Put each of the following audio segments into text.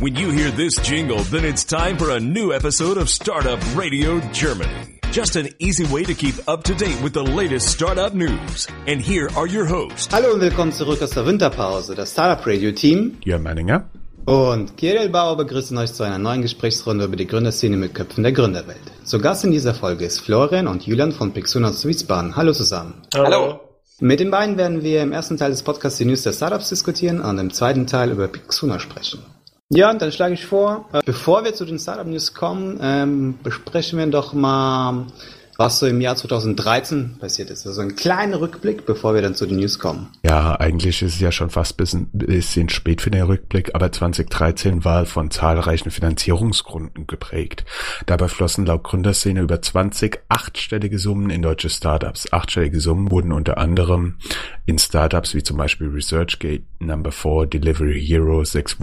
When you hear this jingle, then it's time for a new episode of Startup Radio Germany. Just an easy way to keep up to date with the latest startup news. And here are your hosts. Hallo und willkommen zurück aus der Winterpause. Das Startup Radio Team Jörn Manninger. und Kirill Bauer begrüßen euch zu einer neuen Gesprächsrunde über die Gründerszene mit Köpfen der Gründerwelt. Zu Gast in dieser Folge ist Florian und Julian von Pixuna Wiesbaden. Hallo zusammen. Hallo. Mit den beiden werden wir im ersten Teil des Podcasts die News der Startups diskutieren und im zweiten Teil über Pixuna sprechen. Ja, und dann schlage ich vor, äh, bevor wir zu den Startup News kommen, ähm, besprechen wir doch mal, was so im Jahr 2013 passiert ist. Also ein kleiner Rückblick, bevor wir dann zu den News kommen. Ja, eigentlich ist es ja schon fast bisschen, bisschen spät für den Rückblick, aber 2013 war von zahlreichen Finanzierungsgründen geprägt. Dabei flossen laut Gründerszene über 20 achtstellige Summen in deutsche Startups. Achtstellige Summen wurden unter anderem in Startups wie zum Beispiel ResearchGate, Number 4, Delivery Hero, Sechs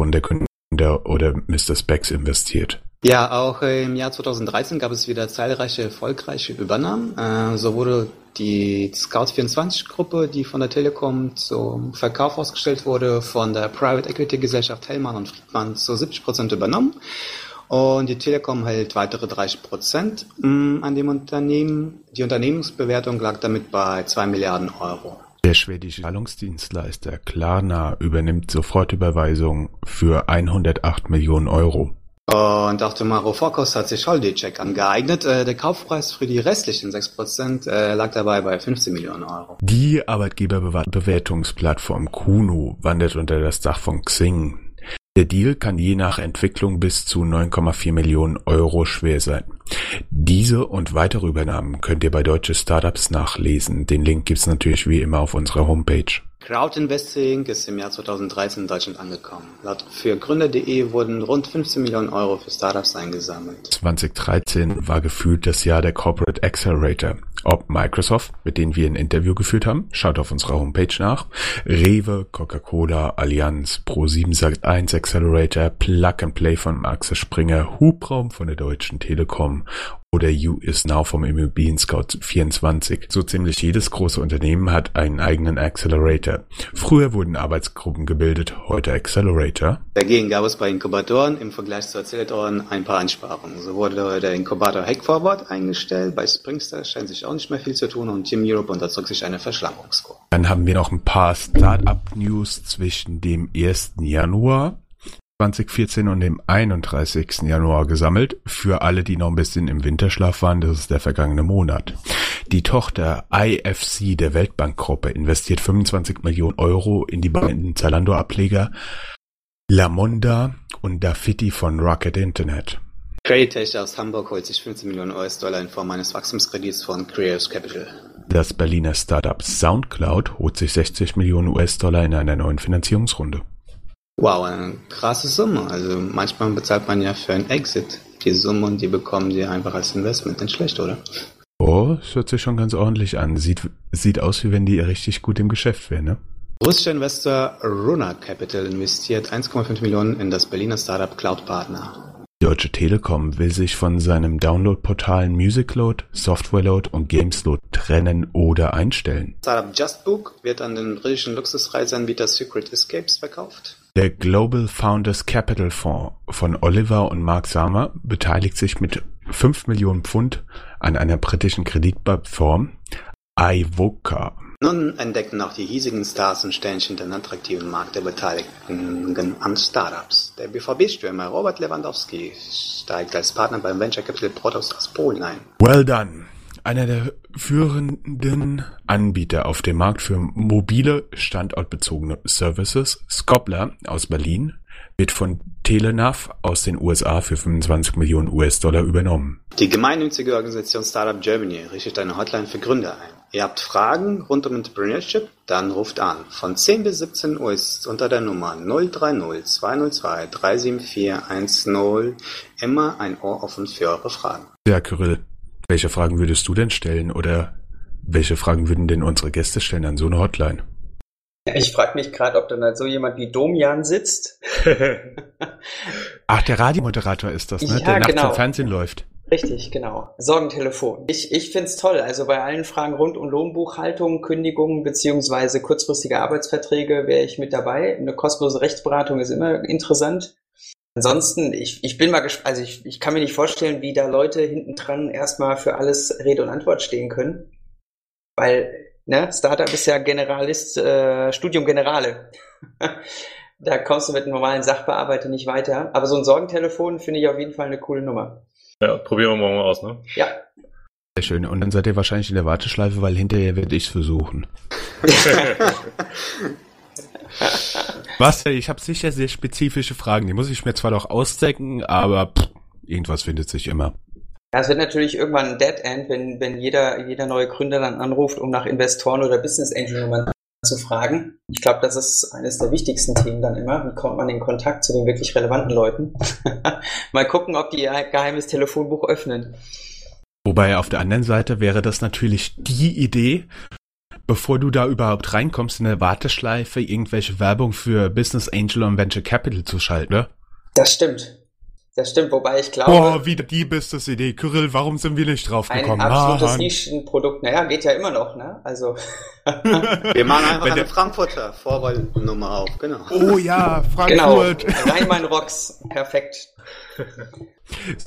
Wundergründer oder Mr. Specs investiert. Ja, auch im Jahr 2013 gab es wieder zahlreiche erfolgreiche Übernahmen. Äh, so wurde die Scout24-Gruppe, die von der Telekom zum Verkauf ausgestellt wurde, von der Private Equity Gesellschaft Hellmann und Friedmann zu 70 Prozent übernommen. Und die Telekom hält weitere 30 Prozent mm, an dem Unternehmen. Die Unternehmensbewertung lag damit bei 2 Milliarden Euro. Der schwedische Zahlungsdienstleister Klarna übernimmt Sofortüberweisung für 108 Millionen Euro. Und auch der Maro Fokos hat sich Holiday-Check angeeignet. Äh, Der Kaufpreis für die restlichen 6% äh, lag dabei bei 15 Millionen Euro. Die Arbeitgeberbewertungsplattform Kuno wandert unter das Dach von Xing. Der Deal kann je nach Entwicklung bis zu 9,4 Millionen Euro schwer sein. Diese und weitere Übernahmen könnt ihr bei deutsche Startups nachlesen. Den Link gibt's natürlich wie immer auf unserer Homepage. Crowdinvesting ist im Jahr 2013 in Deutschland angekommen. Laut für Gründer.de wurden rund 15 Millionen Euro für Startups eingesammelt. 2013 war gefühlt das Jahr der Corporate Accelerator. Ob Microsoft, mit denen wir ein Interview geführt haben, schaut auf unserer Homepage nach. Rewe, Coca-Cola, Allianz, Pro7 Sat1 Accelerator, Plug and Play von Axel Springer, Hubraum von der Deutschen Telekom oder You is Now vom Immobilien Scout 24. So ziemlich jedes große Unternehmen hat einen eigenen Accelerator. Früher wurden Arbeitsgruppen gebildet, heute Accelerator. Dagegen gab es bei Inkubatoren im Vergleich zu Acceleratoren ein paar Einsparungen. So wurde der Inkubator Hack Forward eingestellt. Bei Springster scheint sich auch nicht mehr viel zu tun und Team Europe unterzog sich eine Verschlankungskur. Dann haben wir noch ein paar Startup-News zwischen dem 1. Januar 2014 und dem 31. Januar gesammelt. Für alle, die noch ein bisschen im Winterschlaf waren, das ist der vergangene Monat. Die Tochter IFC der Weltbankgruppe investiert 25 Millionen Euro in die beiden Zalando-Ableger Lamonda und Dafiti von Rocket Internet. Creditech aus Hamburg holt sich 15 Millionen US-Dollar in Form eines Wachstumskredits von Creators Capital. Das Berliner Startup SoundCloud holt sich 60 Millionen US-Dollar in einer neuen Finanzierungsrunde. Wow, eine krasse Summe. Also manchmal bezahlt man ja für einen Exit die Summe und die bekommen die einfach als Investment. Nicht schlecht, oder? Oh, das hört sich schon ganz ordentlich an. Sieht, sieht aus, wie wenn die richtig gut im Geschäft wären, ne? Russischer Investor Runa Capital investiert 1,5 Millionen in das Berliner Startup Cloud Partner. Die Deutsche Telekom will sich von seinem Download-Portalen Musicload, Softwareload und Gamesload trennen oder einstellen. Startup JustBook wird an den britischen Luxusreiseanbieter Secret Escapes verkauft. Der Global Founders Capital Fonds von Oliver und Mark Samer beteiligt sich mit 5 Millionen Pfund an einer britischen Kreditplattform iVoca. Nun entdecken auch die hiesigen Stars und Sternchen den attraktiven Markt der Beteiligten an Startups. Der BVB-Stürmer Robert Lewandowski steigt als Partner beim Venture Capital Protos aus Polen ein. Well done. Einer der führenden Anbieter auf dem Markt für mobile, standortbezogene Services, Scopler aus Berlin, wird von Telenav aus den USA für 25 Millionen US-Dollar übernommen. Die gemeinnützige Organisation Startup Germany richtet eine Hotline für Gründer ein. Ihr habt Fragen rund um Entrepreneurship? Dann ruft an. Von 10 bis 17 Uhr ist unter der Nummer 030 202 37410 immer ein Ohr offen für eure Fragen. Ja, Kyrill, welche Fragen würdest du denn stellen oder welche Fragen würden denn unsere Gäste stellen an so eine Hotline? Ich frage mich gerade, ob dann halt so jemand wie Domian sitzt. Ach, der Radiomoderator ist das, ne? Ja, der nachts genau. im Fernsehen läuft. Richtig, genau. Sorgentelefon. Ich, ich find's toll. Also bei allen Fragen rund um Lohnbuchhaltung, Kündigungen beziehungsweise kurzfristige Arbeitsverträge wäre ich mit dabei. Eine kostenlose Rechtsberatung ist immer interessant. Ansonsten, ich, ich bin mal gespannt, also ich, ich kann mir nicht vorstellen, wie da Leute hinten dran erstmal für alles Rede und Antwort stehen können. Weil, ne, Startup ist ja Generalist, äh, Studium Generale. da kommst du mit einem normalen Sachbearbeiter nicht weiter. Aber so ein Sorgentelefon finde ich auf jeden Fall eine coole Nummer. Ja, probieren wir morgen mal aus, ne? Ja. Sehr schön. Und dann seid ihr wahrscheinlich in der Warteschleife, weil hinterher werde ich es versuchen. Was? Ich habe sicher sehr spezifische Fragen. Die muss ich mir zwar noch ausdecken, aber pff, irgendwas findet sich immer. Ja, es wird natürlich irgendwann ein Dead End, wenn, wenn jeder, jeder neue Gründer dann anruft, um nach Investoren oder Business Angel Nummern zu fragen. Ich glaube, das ist eines der wichtigsten Themen dann immer. Wie kommt man in Kontakt zu den wirklich relevanten Leuten? Mal gucken, ob die ihr geheimes Telefonbuch öffnen. Wobei auf der anderen Seite wäre das natürlich die Idee, bevor du da überhaupt reinkommst in der Warteschleife, irgendwelche Werbung für Business Angel und Venture Capital zu schalten, ne? Das stimmt. Das stimmt, wobei ich glaube. Boah, wieder die Business-Idee. Kyrill, warum sind wir nicht drauf gekommen? Ein absolutes Nischenprodukt. Naja, geht ja immer noch, ne? Also. wir machen einfach eine Frankfurter Vorwahlnummer auf, genau. Oh ja, Frankfurt. Genau. Rhein-Main-Rocks. Perfekt.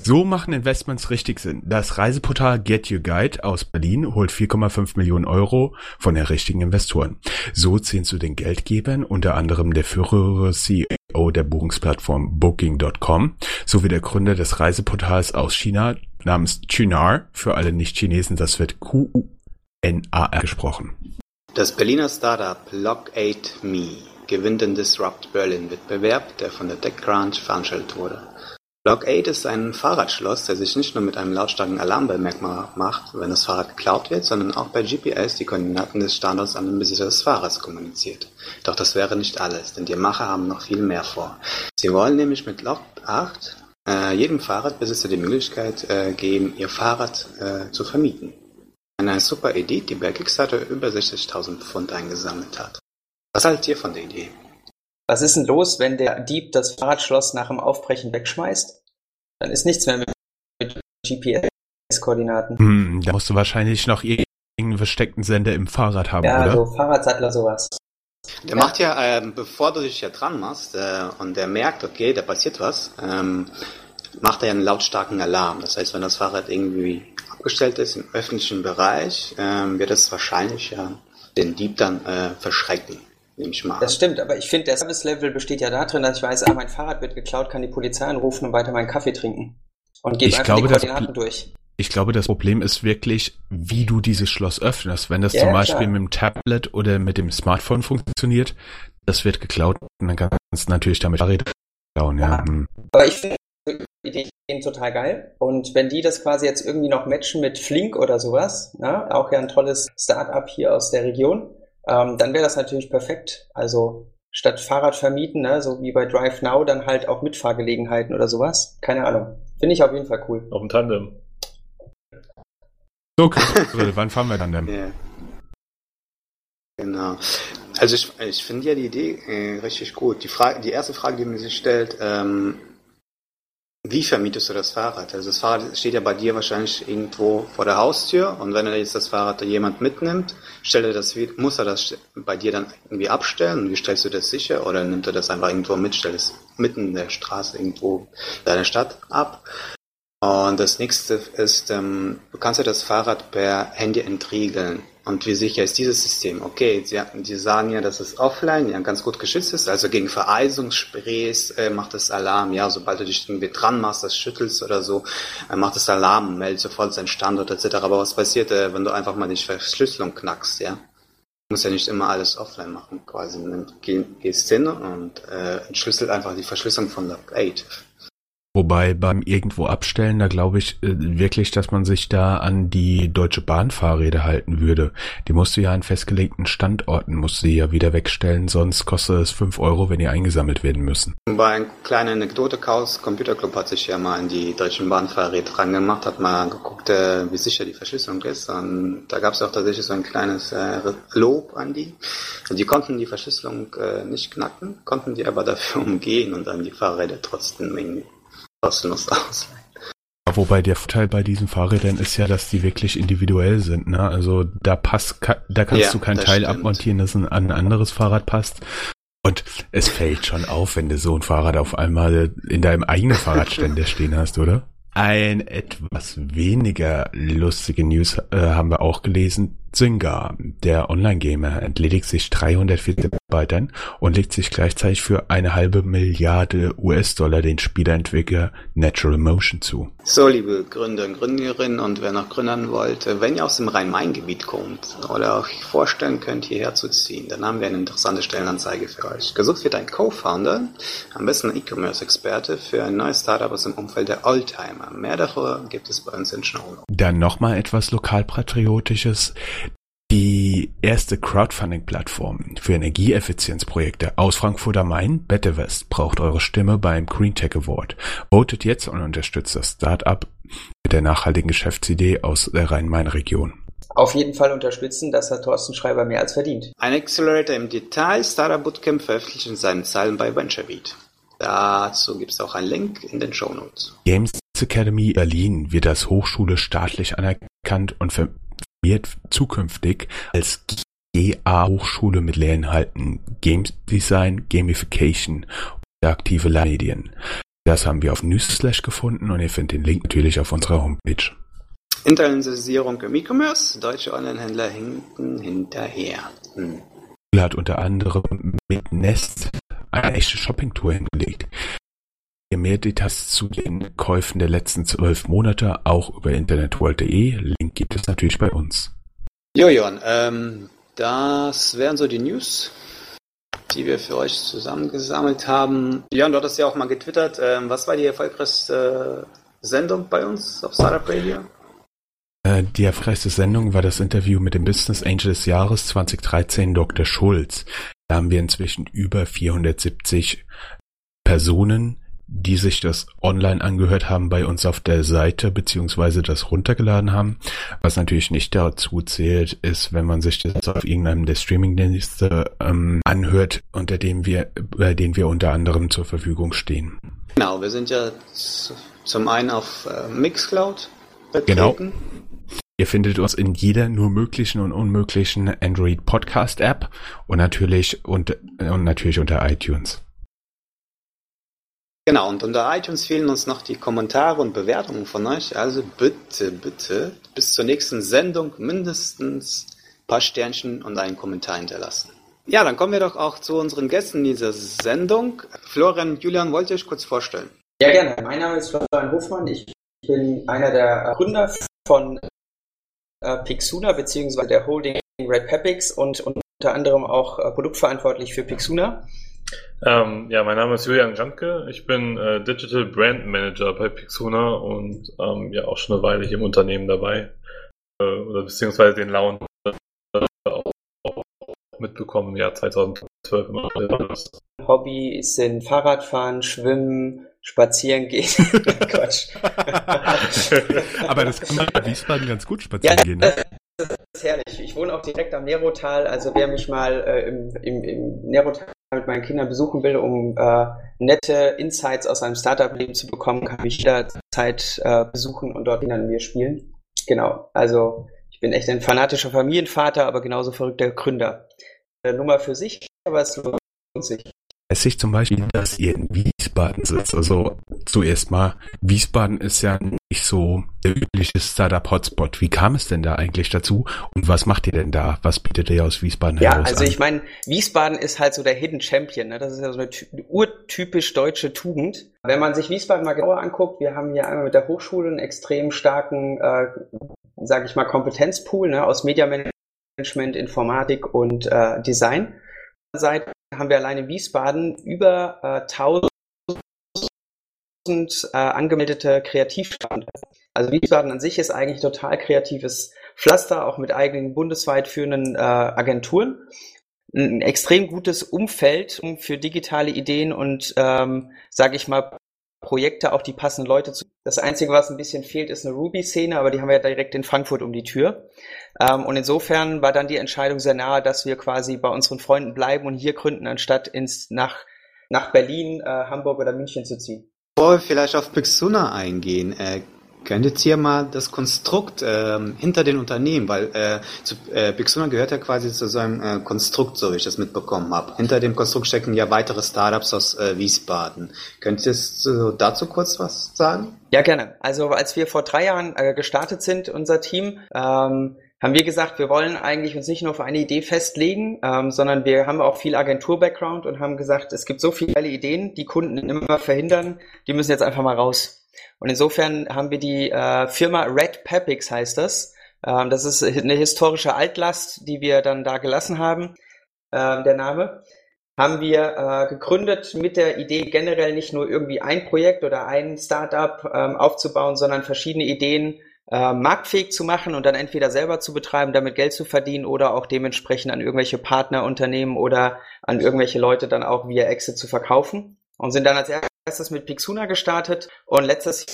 So machen Investments richtig Sinn. Das Reiseportal Get Your Guide aus Berlin holt 4,5 Millionen Euro von den richtigen Investoren. So ziehen zu den Geldgebern unter anderem der frühere CEO der Buchungsplattform Booking.com sowie der Gründer des Reiseportals aus China namens Chunar. Für alle Nicht-Chinesen, das wird Q-U-N-A-R gesprochen. Das Berliner Startup Log8Me gewinnt den Disrupt Berlin Wettbewerb, der von der TechCrunch veranstaltet wurde. Log8 ist ein Fahrradschloss, der sich nicht nur mit einem lautstarken Alarm bemerkbar macht, wenn das Fahrrad geklaut wird, sondern auch per GPS die Koordinaten des Standorts an den Besitzer des Fahrrads kommuniziert. Doch das wäre nicht alles, denn die Macher haben noch viel mehr vor. Sie wollen nämlich mit Log8 äh, jedem Fahrradbesitzer die Möglichkeit äh, geben, ihr Fahrrad äh, zu vermieten. Eine super Idee, die bei Kickstarter über 60.000 Pfund eingesammelt hat. Was haltet ihr von der Idee? Was ist denn los, wenn der Dieb das Fahrradschloss nach dem Aufbrechen wegschmeißt? Dann ist nichts mehr mit, mit GPS-Koordinaten. Hm, da musst du wahrscheinlich noch irgendeinen versteckten Sender im Fahrrad haben, ja, oder? Ja, so Fahrradsattler sowas. Der ja. macht ja, äh, bevor du dich ja dran machst äh, und der merkt, okay, da passiert was, ähm, macht er ja einen lautstarken Alarm. Das heißt, wenn das Fahrrad irgendwie abgestellt ist im öffentlichen Bereich, äh, wird es wahrscheinlich ja den Dieb dann äh, verschrecken nehme ich mal. Das stimmt, aber ich finde, der Service-Level besteht ja darin, dass ich weiß, ah, mein Fahrrad wird geklaut, kann die Polizei anrufen und weiter meinen Kaffee trinken. Und gebe einfach glaube, die Koordinaten durch. Ich glaube, das Problem ist wirklich, wie du dieses Schloss öffnest. Wenn das ja, zum Beispiel klar. mit dem Tablet oder mit dem Smartphone funktioniert, das wird geklaut und dann kannst du natürlich damit Fahrräder klauen. Ja. ja. Hm. Aber ich finde die Ideen total geil. Und wenn die das quasi jetzt irgendwie noch matchen mit Flink oder sowas, na, auch ja ein tolles Start-up hier aus der Region, ähm, dann wäre das natürlich perfekt. Also statt Fahrrad vermieten, ne, so wie bei Drive Now, dann halt auch Mitfahrgelegenheiten oder sowas. Keine Ahnung. Finde ich auf jeden Fall cool. Auf dem Tandem. So, wann fahren wir dann denn? Yeah. Genau. Also ich, ich finde ja die Idee äh, richtig gut. Die, Frage, die erste Frage, die man sich stellt, ähm, wie vermietest du das Fahrrad? Also das Fahrrad steht ja bei dir wahrscheinlich irgendwo vor der Haustür und wenn er jetzt das Fahrrad jemand mitnimmt, stellt er das, muss er das bei dir dann irgendwie abstellen wie stellst du das sicher oder nimmt er das einfach irgendwo mit, stellt es mitten in der Straße irgendwo in deiner Stadt ab? Und das nächste ist, ähm, du kannst ja das Fahrrad per Handy entriegeln. Und wie sicher ist dieses System? Okay, Sie, Sie sagen ja, dass es offline ja ganz gut geschützt ist, also gegen Vereisungssprays äh, macht es Alarm. Ja, sobald du dich irgendwie dran machst, das schüttelst oder so, äh, macht es Alarm, meldet sofort seinen Standort etc. Aber was passiert, äh, wenn du einfach mal die Verschlüsselung knackst, ja? Du musst ja nicht immer alles offline machen, quasi. Geh, gehst hin und äh, entschlüsselt einfach die Verschlüsselung von Log 8. Wobei beim irgendwo abstellen, da glaube ich äh, wirklich, dass man sich da an die Deutsche Bahn Fahrräder halten würde. Die musst du ja an festgelegten Standorten, musst du ja wieder wegstellen, sonst kostet es fünf Euro, wenn die eingesammelt werden müssen. Bei einer kleinen Anekdote, Chaos Computer Club hat sich ja mal an die Deutschen Bahn Fahrräder dran gemacht, hat mal geguckt, äh, wie sicher die Verschlüsselung ist. Und da gab es auch tatsächlich so ein kleines äh, Lob an die. Die konnten die Verschlüsselung äh, nicht knacken, konnten die aber dafür umgehen und dann die Fahrräder trotzdem irgendwie kostenlos ausleihen. Wobei der Vorteil bei diesen Fahrrädern ist ja, dass die wirklich individuell sind. Ne? Also da passt, da kannst ja, du kein Teil stimmt. abmontieren, das an ein anderes Fahrrad passt. Und es fällt schon auf, wenn du so ein Fahrrad auf einmal in deinem eigenen Fahrradständer stehen hast, oder? Ein etwas weniger lustige News äh, haben wir auch gelesen. Zynga, der Online-Gamer, entledigt sich 340 Mitarbeitern und legt sich gleichzeitig für eine halbe Milliarde US-Dollar den Spieleentwickler Natural Motion zu. So, liebe Gründer und Gründerinnen und wer noch gründern wollte, wenn ihr aus dem Rhein-Main-Gebiet kommt oder euch vorstellen könnt, hierher zu ziehen, dann haben wir eine interessante Stellenanzeige für euch. Gesucht wird ein Co-Founder, am besten E-Commerce-Experte für ein neues Startup aus dem Umfeld der Oldtimer. Mehr darüber gibt es bei uns in Show. Dann nochmal etwas lokalpatriotisches. Die erste Crowdfunding-Plattform für Energieeffizienzprojekte aus Frankfurt am Main, Betterwest, braucht eure Stimme beim Green Tech Award. Votet jetzt und unterstützt das Startup mit der nachhaltigen Geschäftsidee aus der Rhein-Main-Region. Auf jeden Fall unterstützen, das hat Thorsten Schreiber mehr als verdient. Ein Accelerator im Detail, Startup Bootcamp veröffentlicht in seinen Zeilen bei VentureBeat. Dazu gibt es auch einen Link in den Show Notes. Games Academy Berlin wird als Hochschule staatlich anerkannt und wird zukünftig als GA-Hochschule mit Lehrinhalten Game Design, Gamification und aktive Medien. Das haben wir auf Newsslash gefunden und ihr findet den Link natürlich auf unserer Homepage. Internationalisierung im E-Commerce, deutsche Online-Händler hinken hinterher. Hm. hat unter anderem mit Nest eine echte Shopping-Tour hingelegt. Ihr mehr Details zu den Käufen der letzten zwölf Monate auch über internetworld.de. Link gibt es natürlich bei uns. Jo, Jon, ähm, das wären so die News, die wir für euch zusammengesammelt haben. Jon, du hattest ja auch mal getwittert. Ähm, was war die erfolgreichste Sendung bei uns auf Startup Radio? Äh, die erfolgreichste Sendung war das Interview mit dem Business Angel des Jahres 2013, Dr. Schulz. Da haben wir inzwischen über 470 Personen die sich das online angehört haben bei uns auf der Seite beziehungsweise das runtergeladen haben. Was natürlich nicht dazu zählt, ist, wenn man sich das auf irgendeinem der Streamingdienste ähm, anhört, unter dem wir, bei denen wir unter anderem zur Verfügung stehen. Genau, wir sind ja zum einen auf äh, Mixcloud vertreten. Genau. Ihr findet uns in jeder nur möglichen und unmöglichen Android Podcast App und natürlich und, und natürlich unter iTunes. Genau, und unter iTunes fehlen uns noch die Kommentare und Bewertungen von euch. Also bitte, bitte bis zur nächsten Sendung mindestens ein paar Sternchen und einen Kommentar hinterlassen. Ja, dann kommen wir doch auch zu unseren Gästen dieser Sendung. Florian und Julian, wollt ihr euch kurz vorstellen? Ja, gerne. Mein Name ist Florian Hofmann. Ich bin einer der Gründer von äh, Pixuna bzw. der Holding Red Pepix und unter anderem auch äh, produktverantwortlich für Pixuna. Ähm, ja, mein Name ist Julian Jantke. Ich bin äh, Digital Brand Manager bei Pixuna und ähm, ja auch schon eine Weile hier im Unternehmen dabei. Äh, oder beziehungsweise den Launch äh, auch, auch mitbekommen im Jahr 2012 immer. Hobbys sind Fahrradfahren, Schwimmen, Spazieren gehen. Quatsch. Aber das kann man in Wiesbaden ganz gut spazieren ja, gehen. Ne? Das ist herrlich. Ich wohne auch direkt am Nerotal. Also wer mich mal äh, im, im, im Nerotal mit meinen Kindern besuchen will, um äh, nette Insights aus einem Startup-Leben zu bekommen, kann mich jederzeit äh, besuchen und dort an mir spielen. Genau, also ich bin echt ein fanatischer Familienvater, aber genauso verrückter Gründer. Äh, Nummer für sich, aber es lohnt sich. Es sich zum Beispiel, dass ihr in Wiesbaden sitzt. Also zuerst mal, Wiesbaden ist ja nicht so der übliche Startup-Hotspot. Wie kam es denn da eigentlich dazu und was macht ihr denn da? Was bietet ihr aus Wiesbaden ja, heraus? Ja, also an? ich meine, Wiesbaden ist halt so der Hidden Champion. Ne? Das ist ja so eine urtypisch deutsche Tugend. Wenn man sich Wiesbaden mal genauer anguckt, wir haben hier einmal mit der Hochschule einen extrem starken, äh, sage ich mal, Kompetenzpool ne? aus Mediamanagement, Informatik und äh, Design. Seite haben wir allein in Wiesbaden über äh, 1000 äh, angemeldete Kreativstandorte. Also Wiesbaden an sich ist eigentlich total kreatives Pflaster, auch mit eigenen bundesweit führenden äh, Agenturen. Ein extrem gutes Umfeld für digitale Ideen und, ähm, sage ich mal, Projekte auch die passenden Leute zu. Das Einzige, was ein bisschen fehlt, ist eine Ruby-Szene, aber die haben wir ja direkt in Frankfurt um die Tür. Ähm, und insofern war dann die Entscheidung sehr nahe, dass wir quasi bei unseren Freunden bleiben und hier gründen, anstatt ins, nach, nach Berlin, äh, Hamburg oder München zu ziehen. Bevor wir vielleicht auf Pixuna eingehen, äh, Könntet ihr mal das Konstrukt ähm, hinter den Unternehmen, weil äh, zu, äh, Pixuna gehört ja quasi zu so einem äh, Konstrukt, so wie ich das mitbekommen habe. Hinter dem Konstrukt stecken ja weitere Startups aus äh, Wiesbaden. Könnt ihr äh, dazu kurz was sagen? Ja, gerne. Also als wir vor drei Jahren äh, gestartet sind, unser Team, ähm, haben wir gesagt, wir wollen eigentlich uns nicht nur auf eine Idee festlegen, ähm, sondern wir haben auch viel Agentur-Background und haben gesagt, es gibt so viele Ideen, die Kunden immer verhindern, die müssen jetzt einfach mal raus. Und insofern haben wir die äh, Firma Red Pepix heißt das. Ähm, das ist eine historische Altlast, die wir dann da gelassen haben, äh, der Name. Haben wir äh, gegründet mit der Idee, generell nicht nur irgendwie ein Projekt oder ein Startup ähm, aufzubauen, sondern verschiedene Ideen äh, marktfähig zu machen und dann entweder selber zu betreiben, damit Geld zu verdienen oder auch dementsprechend an irgendwelche Partnerunternehmen oder an irgendwelche Leute dann auch via Exit zu verkaufen und sind dann als erstes mit Pixuna gestartet und letztes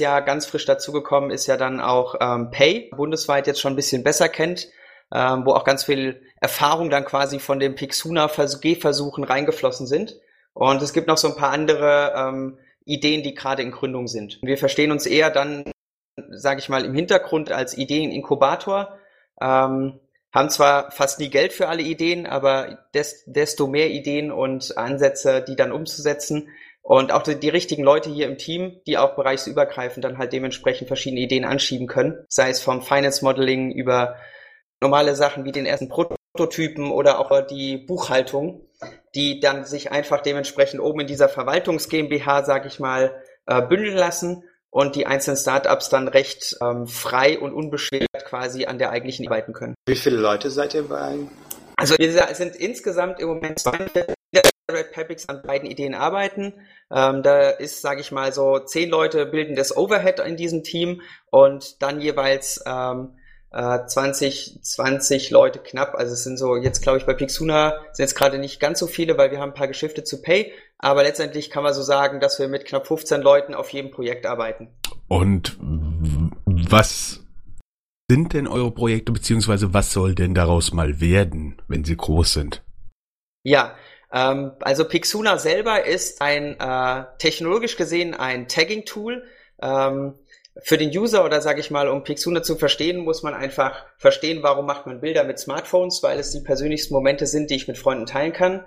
Jahr ganz frisch dazugekommen ist ja dann auch ähm, Pay, bundesweit jetzt schon ein bisschen besser kennt, ähm, wo auch ganz viel Erfahrung dann quasi von den Pixuna Gehversuchen reingeflossen sind. Und es gibt noch so ein paar andere ähm, Ideen, die gerade in Gründung sind. Wir verstehen uns eher dann, sage ich mal, im Hintergrund als Ideeninkubator. Ähm, haben zwar fast nie Geld für alle Ideen, aber des, desto mehr Ideen und Ansätze, die dann umzusetzen, und auch die, die, richtigen Leute hier im Team, die auch bereichsübergreifend dann halt dementsprechend verschiedene Ideen anschieben können, sei es vom Finance Modeling über normale Sachen wie den ersten Prototypen oder auch die Buchhaltung, die dann sich einfach dementsprechend oben in dieser Verwaltungs GmbH, sag ich mal, äh, bündeln lassen und die einzelnen Startups dann recht ähm, frei und unbeschwert quasi an der eigentlichen arbeiten können. Wie viele Leute seid ihr bei? Also wir sind insgesamt im Moment 42 Red Pepix an beiden Ideen arbeiten. Ähm, da ist, sage ich mal, so zehn Leute bilden das Overhead in diesem Team und dann jeweils ähm, äh, 20, 20 Leute knapp. Also es sind so jetzt, glaube ich, bei Pixuna sind jetzt gerade nicht ganz so viele, weil wir haben ein paar Geschäfte zu Pay. Aber letztendlich kann man so sagen, dass wir mit knapp 15 Leuten auf jedem Projekt arbeiten. Und was sind denn eure Projekte, beziehungsweise was soll denn daraus mal werden, wenn sie groß sind? Ja, ähm, also Pixuna selber ist ein äh, technologisch gesehen ein Tagging-Tool. Ähm, für den User oder sage ich mal, um Pixuna zu verstehen, muss man einfach verstehen, warum macht man Bilder mit Smartphones, weil es die persönlichsten Momente sind, die ich mit Freunden teilen kann.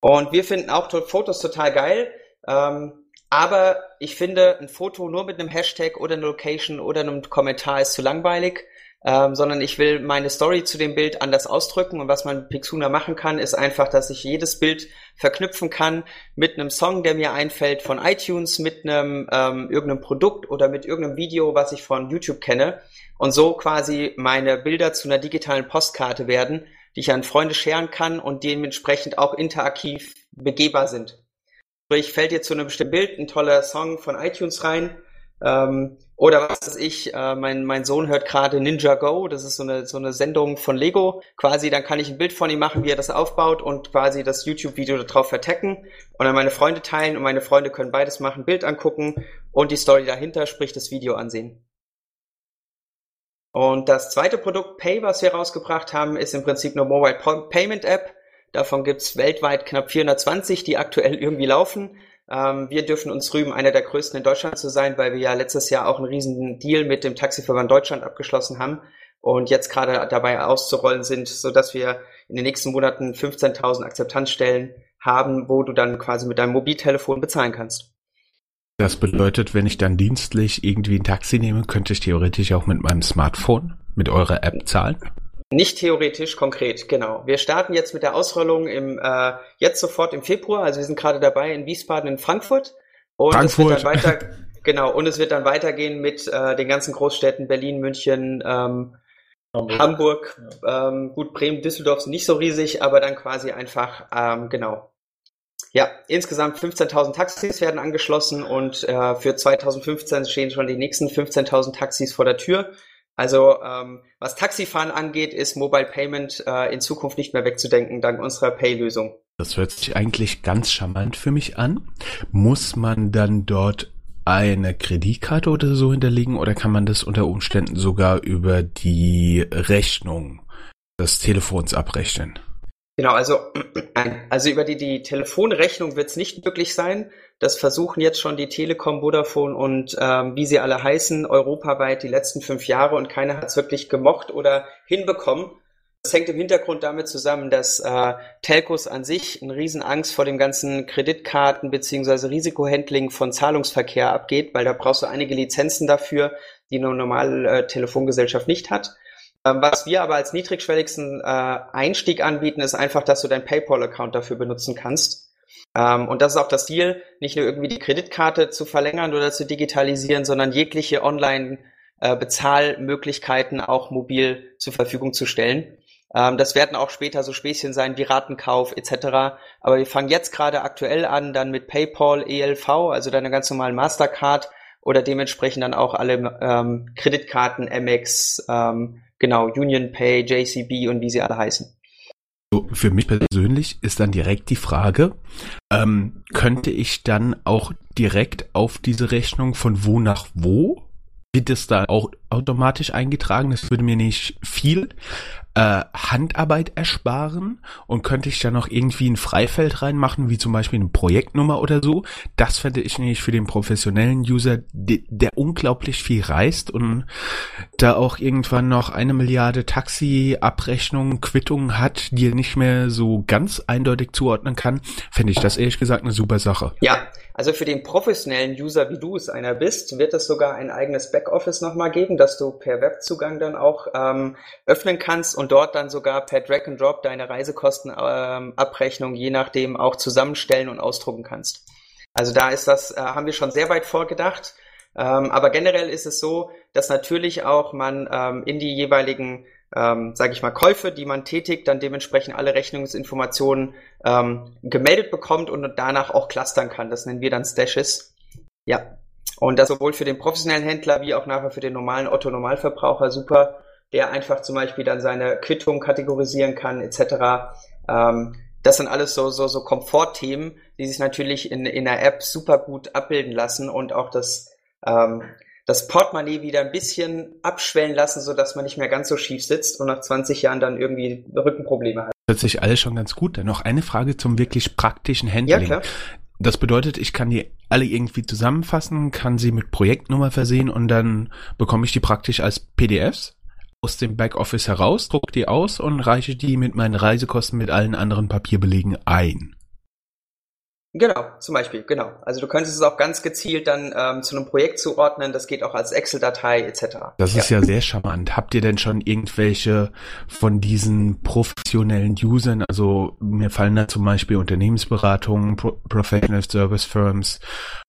Und wir finden auch Fotos total geil. Ähm, aber ich finde, ein Foto nur mit einem Hashtag oder einer Location oder einem Kommentar ist zu langweilig ähm, sondern ich will meine Story zu dem Bild anders ausdrücken. Und was man mit Pixuna machen kann, ist einfach, dass ich jedes Bild verknüpfen kann mit einem Song, der mir einfällt von iTunes, mit einem ähm, irgendeinem Produkt oder mit irgendeinem Video, was ich von YouTube kenne. Und so quasi meine Bilder zu einer digitalen Postkarte werden, die ich an Freunde scheren kann und dementsprechend auch interaktiv begehbar sind. Sprich, fällt dir zu einem bestimmten Bild ein toller Song von iTunes rein, ähm, oder was weiß ich, äh, mein, mein Sohn hört gerade Ninja Go, das ist so eine, so eine Sendung von Lego. Quasi, dann kann ich ein Bild von ihm machen, wie er das aufbaut und quasi das YouTube-Video darauf vertecken und dann meine Freunde teilen und meine Freunde können beides machen, Bild angucken und die Story dahinter, sprich das Video ansehen. Und das zweite Produkt Pay, was wir rausgebracht haben, ist im Prinzip eine Mobile Payment App. Davon gibt's weltweit knapp 420, die aktuell irgendwie laufen. Ähm, wir dürfen uns rühmen, einer der größten in Deutschland zu sein, weil wir ja letztes Jahr auch einen riesen Deal mit dem Taxiverband Deutschland abgeschlossen haben und jetzt gerade dabei auszurollen sind, so dass wir in den nächsten Monaten 15.000 Akzeptanzstellen haben, wo du dann quasi mit deinem Mobiltelefon bezahlen kannst. Das bedeutet, wenn ich dann dienstlich irgendwie ein Taxi nehme, könnte ich theoretisch auch mit meinem Smartphone mit eurer App zahlen? Nicht theoretisch, konkret, genau. Wir starten jetzt mit der Ausrollung im äh, jetzt sofort im Februar. Also wir sind gerade dabei in Wiesbaden, in Frankfurt. Und Frankfurt. es wird dann weiter, genau, und es wird dann weitergehen mit äh, den ganzen Großstädten Berlin, München, ähm, Hamburg, Hamburg ja. ähm, gut, Bremen, Düsseldorf sind nicht so riesig, aber dann quasi einfach, ähm, genau. Ja, insgesamt 15.000 Taxis werden angeschlossen und äh, für 2015 stehen schon die nächsten 15.000 Taxis vor der Tür. Also ähm, was Taxifahren angeht, ist Mobile Payment äh, in Zukunft nicht mehr wegzudenken dank unserer Pay-Lösung. Das hört sich eigentlich ganz charmant für mich an. Muss man dann dort eine Kreditkarte oder so hinterlegen oder kann man das unter Umständen sogar über die Rechnung des Telefons abrechnen? Genau, also, also über die, die Telefonrechnung wird es nicht möglich sein. Das versuchen jetzt schon die Telekom, Vodafone und ähm, wie sie alle heißen, europaweit die letzten fünf Jahre und keiner hat es wirklich gemocht oder hinbekommen. Das hängt im Hintergrund damit zusammen, dass äh, Telcos an sich eine Riesenangst vor dem ganzen Kreditkarten beziehungsweise Risikohandling von Zahlungsverkehr abgeht, weil da brauchst du einige Lizenzen dafür, die eine normale äh, Telefongesellschaft nicht hat. Ähm, was wir aber als niedrigschwelligsten äh, Einstieg anbieten, ist einfach, dass du deinen PayPal-Account dafür benutzen kannst. Ähm, und das ist auch das Ziel, nicht nur irgendwie die Kreditkarte zu verlängern oder zu digitalisieren, sondern jegliche Online-Bezahlmöglichkeiten auch mobil zur Verfügung zu stellen. Ähm, das werden auch später so Späßchen sein wie Ratenkauf etc. Aber wir fangen jetzt gerade aktuell an, dann mit PayPal, ELV, also deine ganz normalen Mastercard oder dementsprechend dann auch alle ähm, Kreditkarten, Amex, ähm, Genau, Union Pay, JCB und wie sie alle heißen. So, für mich persönlich ist dann direkt die Frage, ähm, könnte ich dann auch direkt auf diese Rechnung von wo nach wo? Wird das da auch automatisch eingetragen? Das würde mir nicht viel äh, Handarbeit ersparen und könnte ich da noch irgendwie ein Freifeld reinmachen, wie zum Beispiel eine Projektnummer oder so. Das fände ich nämlich für den professionellen User, der unglaublich viel reist und da auch irgendwann noch eine Milliarde Taxi-Abrechnungen, Quittungen hat, die er nicht mehr so ganz eindeutig zuordnen kann, fände ich das ehrlich gesagt eine super Sache. Ja, also für den professionellen User, wie du es einer bist, wird es sogar ein eigenes Backoffice nochmal geben, dass du per Webzugang dann auch ähm, öffnen kannst und dort dann sogar per Drag and Drop deine Reisekostenabrechnung ähm, je nachdem auch zusammenstellen und ausdrucken kannst. Also da ist das, äh, haben wir schon sehr weit vorgedacht. Ähm, aber generell ist es so, dass natürlich auch man ähm, in die jeweiligen ähm, sage ich mal, Käufe, die man tätigt, dann dementsprechend alle Rechnungsinformationen ähm, gemeldet bekommt und danach auch clustern kann. Das nennen wir dann Stashes. Ja. Und das sowohl für den professionellen Händler wie auch nachher für den normalen Otto-Normalverbraucher super, der einfach zum Beispiel dann seine Quittung kategorisieren kann, etc. Ähm, das sind alles so, so, so Komfortthemen, die sich natürlich in, in der App super gut abbilden lassen und auch das ähm, das Portemonnaie wieder ein bisschen abschwellen lassen, so dass man nicht mehr ganz so schief sitzt und nach 20 Jahren dann irgendwie Rückenprobleme hat. Hört sich alles schon ganz gut. Dann noch eine Frage zum wirklich praktischen Handling. Ja, klar. Das bedeutet, ich kann die alle irgendwie zusammenfassen, kann sie mit Projektnummer versehen und dann bekomme ich die praktisch als PDFs aus dem Backoffice heraus, drucke die aus und reiche die mit meinen Reisekosten mit allen anderen Papierbelegen ein. Genau, zum Beispiel, genau. Also du könntest es auch ganz gezielt dann ähm, zu einem Projekt zuordnen, das geht auch als Excel-Datei etc. Das ist ja. ja sehr charmant. Habt ihr denn schon irgendwelche von diesen professionellen Usern, also mir fallen da zum Beispiel Unternehmensberatungen, Pro Professional Service Firms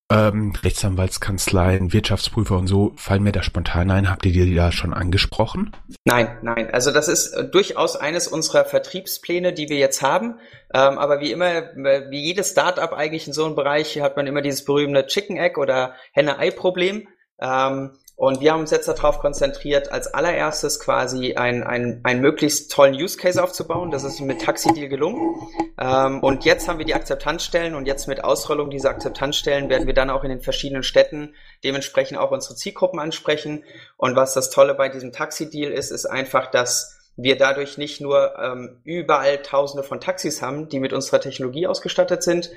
ähm, Rechtsanwaltskanzleien, Wirtschaftsprüfer und so, fallen mir da spontan ein. Habt ihr die da schon angesprochen? Nein, nein. Also das ist äh, durchaus eines unserer Vertriebspläne, die wir jetzt haben. Ähm, aber wie immer, äh, wie jedes Startup eigentlich in so einem Bereich, hat man immer dieses berühmte Chicken Egg oder Henne-Ei-Problem. Ähm, und wir haben uns jetzt darauf konzentriert, als allererstes quasi einen, einen, einen möglichst tollen Use Case aufzubauen. Das ist mit Taxi Deal gelungen. Ähm, und jetzt haben wir die Akzeptanzstellen und jetzt mit Ausrollung dieser Akzeptanzstellen werden wir dann auch in den verschiedenen Städten dementsprechend auch unsere Zielgruppen ansprechen. Und was das Tolle bei diesem Taxi Deal ist, ist einfach, dass wir dadurch nicht nur ähm, überall Tausende von Taxis haben, die mit unserer Technologie ausgestattet sind,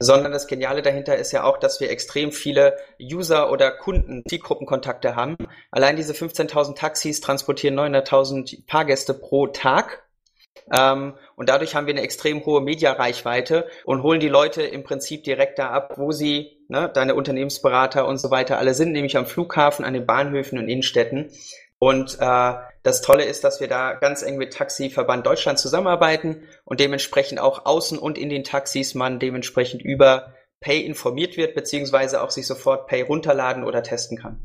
sondern das Geniale dahinter ist ja auch, dass wir extrem viele User- oder Kunden, Zielgruppenkontakte haben. Allein diese 15.000 Taxis transportieren 900.000 Fahrgäste pro Tag. Ähm, und dadurch haben wir eine extrem hohe Mediareichweite und holen die Leute im Prinzip direkt da ab, wo sie, ne, deine Unternehmensberater und so weiter alle sind, nämlich am Flughafen, an den Bahnhöfen und Innenstädten. Und äh, das Tolle ist, dass wir da ganz eng mit Taxiverband Deutschland zusammenarbeiten und dementsprechend auch außen und in den Taxis man dementsprechend über Pay informiert wird, beziehungsweise auch sich sofort Pay runterladen oder testen kann.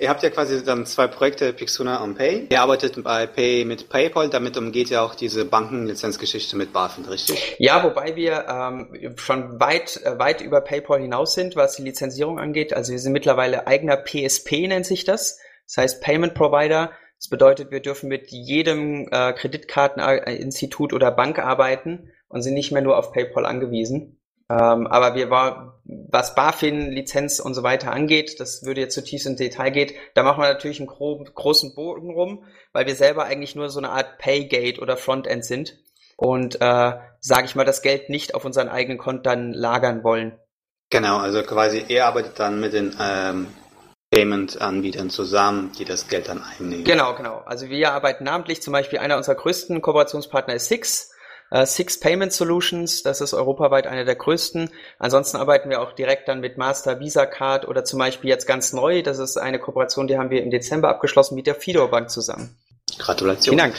Ihr habt ja quasi dann zwei Projekte, Pixuna und Pay. Ihr arbeitet bei Pay mit PayPal, damit umgeht ja auch diese Bankenlizenzgeschichte mit BaFin, richtig? Ja, wobei wir ähm, schon weit, äh, weit über PayPal hinaus sind, was die Lizenzierung angeht. Also wir sind mittlerweile eigener PSP, nennt sich das. Das heißt Payment Provider. Das bedeutet, wir dürfen mit jedem äh, Kreditkarteninstitut oder Bank arbeiten und sind nicht mehr nur auf PayPal angewiesen. Ähm, aber wir war, was BaFin, Lizenz und so weiter angeht, das würde jetzt zu tief ins Detail geht, da machen wir natürlich einen gro großen Bogen rum, weil wir selber eigentlich nur so eine Art Paygate oder Frontend sind. und, äh, sage ich mal, das Geld nicht auf unseren eigenen Konten lagern wollen. Genau, also quasi er arbeitet dann mit den ähm, Payment-Anbietern zusammen, die das Geld dann einnehmen. Genau, genau. Also wir arbeiten namentlich, zum Beispiel einer unserer größten Kooperationspartner ist Six. Uh, Six Payment Solutions, das ist europaweit einer der größten. Ansonsten arbeiten wir auch direkt dann mit Master Visa Card oder zum Beispiel jetzt ganz neu, das ist eine Kooperation, die haben wir im Dezember abgeschlossen mit der Fido Bank zusammen. Gratulation. Vielen Dank.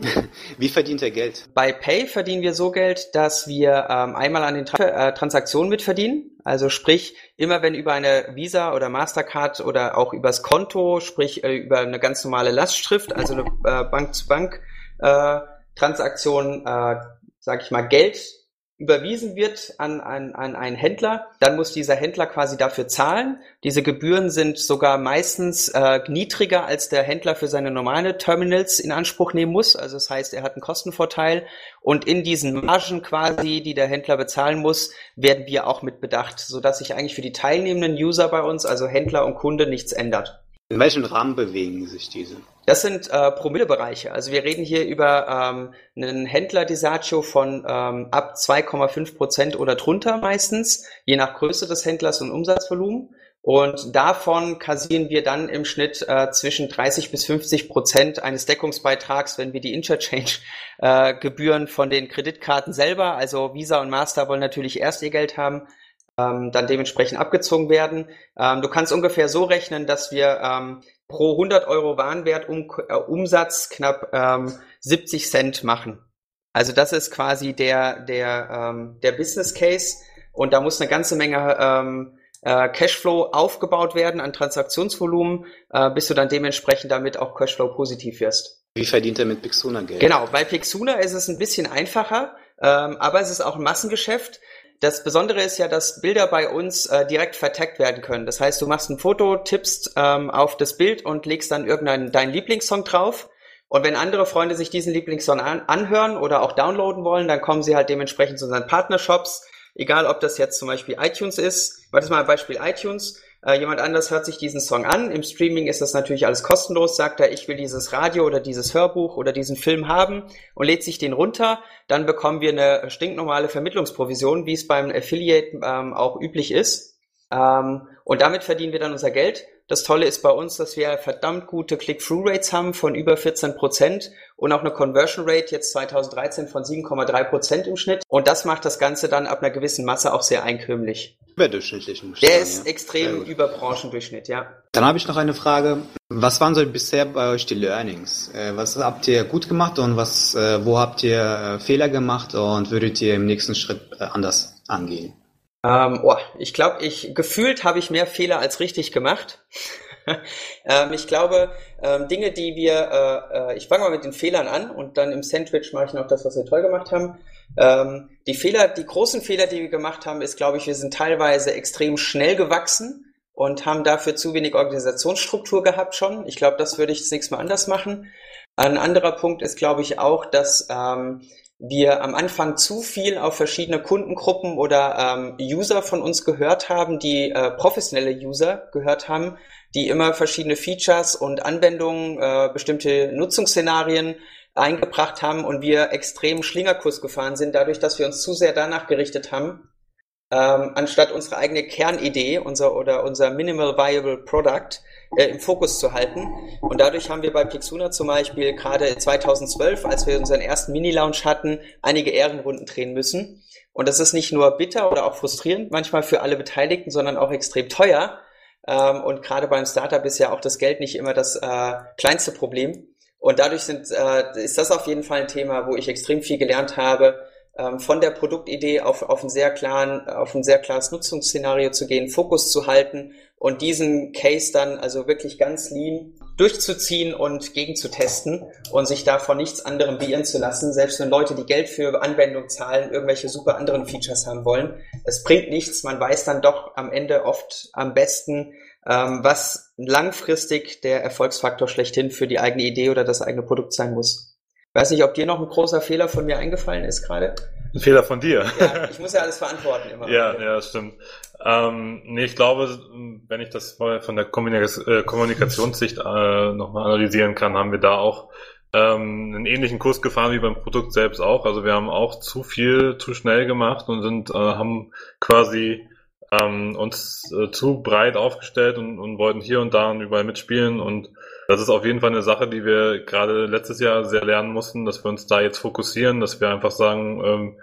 Wie verdient er Geld? Bei Pay verdienen wir so Geld, dass wir ähm, einmal an den Tra äh, Transaktionen mitverdienen. Also sprich, immer wenn über eine Visa oder Mastercard oder auch übers Konto, sprich äh, über eine ganz normale Lastschrift, also eine äh, Bank-zu-Bank-Transaktion, äh, sage ich mal, Geld überwiesen wird an, an, an einen Händler, dann muss dieser Händler quasi dafür zahlen. Diese Gebühren sind sogar meistens äh, niedriger, als der Händler für seine normalen Terminals in Anspruch nehmen muss. Also das heißt, er hat einen Kostenvorteil und in diesen Margen quasi, die der Händler bezahlen muss, werden wir auch mit bedacht, sodass sich eigentlich für die teilnehmenden User bei uns, also Händler und Kunde, nichts ändert. In welchem Rahmen bewegen sich diese? Das sind äh, Promillebereiche. Also wir reden hier über ähm, einen Händler-Disagio von ähm, ab 2,5 Prozent oder drunter meistens, je nach Größe des Händlers und Umsatzvolumen. Und davon kassieren wir dann im Schnitt äh, zwischen 30 bis 50 Prozent eines Deckungsbeitrags, wenn wir die Interchange-Gebühren äh, von den Kreditkarten selber, also Visa und Master wollen natürlich erst ihr Geld haben, ähm, dann dementsprechend abgezogen werden. Ähm, du kannst ungefähr so rechnen, dass wir ähm, pro 100 Euro Warenwert um, äh, Umsatz knapp ähm, 70 Cent machen. Also das ist quasi der, der, ähm, der Business Case und da muss eine ganze Menge ähm, äh, Cashflow aufgebaut werden an Transaktionsvolumen, äh, bis du dann dementsprechend damit auch Cashflow positiv wirst. Wie verdient er mit Pixuna Geld? Genau, bei Pixuna ist es ein bisschen einfacher, ähm, aber es ist auch ein Massengeschäft. Das Besondere ist ja, dass Bilder bei uns äh, direkt vertaggt werden können. Das heißt, du machst ein Foto, tippst ähm, auf das Bild und legst dann irgendeinen deinen Lieblingssong drauf. Und wenn andere Freunde sich diesen Lieblingssong an, anhören oder auch downloaden wollen, dann kommen sie halt dementsprechend zu unseren Partnershops. Egal, ob das jetzt zum Beispiel iTunes ist. Warte mal Beispiel iTunes. Äh, jemand anders hört sich diesen Song an. Im Streaming ist das natürlich alles kostenlos. Sagt er, ich will dieses Radio oder dieses Hörbuch oder diesen Film haben und lädt sich den runter. Dann bekommen wir eine stinknormale Vermittlungsprovision, wie es beim Affiliate ähm, auch üblich ist. Ähm, und damit verdienen wir dann unser Geld. Das Tolle ist bei uns, dass wir verdammt gute Click-Through-Rates haben von über 14 Prozent und auch eine Conversion Rate jetzt 2013 von 7,3 Prozent im Schnitt. Und das macht das Ganze dann ab einer gewissen Masse auch sehr einkömmlich. Überdurchschnittlich. Der sagen, ist ja. extrem über Branchendurchschnitt, ja. Dann habe ich noch eine Frage. Was waren so bisher bei euch die Learnings? Äh, was habt ihr gut gemacht und was, äh, wo habt ihr äh, Fehler gemacht und würdet ihr im nächsten Schritt anders angehen? Ähm, oh, ich glaube, ich gefühlt habe ich mehr Fehler als richtig gemacht. ähm, ich glaube, ähm, Dinge, die wir, äh, äh, ich fange mal mit den Fehlern an und dann im Sandwich mache ich noch das, was wir toll gemacht haben. Ähm, die Fehler, die großen Fehler, die wir gemacht haben, ist, glaube ich, wir sind teilweise extrem schnell gewachsen und haben dafür zu wenig Organisationsstruktur gehabt schon. Ich glaube, das würde ich das nächste Mal anders machen. Ein anderer Punkt ist, glaube ich, auch, dass ähm, wir am Anfang zu viel auf verschiedene Kundengruppen oder ähm, User von uns gehört haben, die äh, professionelle User gehört haben, die immer verschiedene Features und Anwendungen, äh, bestimmte Nutzungsszenarien eingebracht haben und wir extrem Schlingerkurs gefahren sind, dadurch, dass wir uns zu sehr danach gerichtet haben, ähm, anstatt unsere eigene Kernidee, unser oder unser Minimal Viable Product äh, im Fokus zu halten. Und dadurch haben wir bei Pixuna zum Beispiel gerade 2012, als wir unseren ersten Mini-Launch hatten, einige Ehrenrunden drehen müssen. Und das ist nicht nur bitter oder auch frustrierend, manchmal für alle Beteiligten, sondern auch extrem teuer. Ähm, und gerade beim Startup ist ja auch das Geld nicht immer das äh, kleinste Problem. Und dadurch sind, äh, ist das auf jeden Fall ein Thema, wo ich extrem viel gelernt habe, von der Produktidee auf, auf, ein sehr klaren, auf ein sehr klares Nutzungsszenario zu gehen, Fokus zu halten und diesen Case dann also wirklich ganz lean durchzuziehen und gegenzutesten und sich davon nichts anderem beirren zu lassen, selbst wenn Leute, die Geld für Anwendung zahlen, irgendwelche super anderen Features haben wollen. Es bringt nichts, man weiß dann doch am Ende oft am besten, ähm, was langfristig der Erfolgsfaktor schlechthin für die eigene Idee oder das eigene Produkt sein muss. Weiß nicht, ob dir noch ein großer Fehler von mir eingefallen ist gerade. Ein Fehler von dir. Ja, ich muss ja alles verantworten immer. ja, ja, stimmt. Ähm, nee, ich glaube, wenn ich das mal von der Kommunikationssicht äh, nochmal analysieren kann, haben wir da auch ähm, einen ähnlichen Kurs gefahren wie beim Produkt selbst auch. Also wir haben auch zu viel, zu schnell gemacht und sind, äh, haben quasi ähm, uns äh, zu breit aufgestellt und, und wollten hier und da und überall mitspielen. Und das ist auf jeden Fall eine Sache, die wir gerade letztes Jahr sehr lernen mussten, dass wir uns da jetzt fokussieren, dass wir einfach sagen, ähm,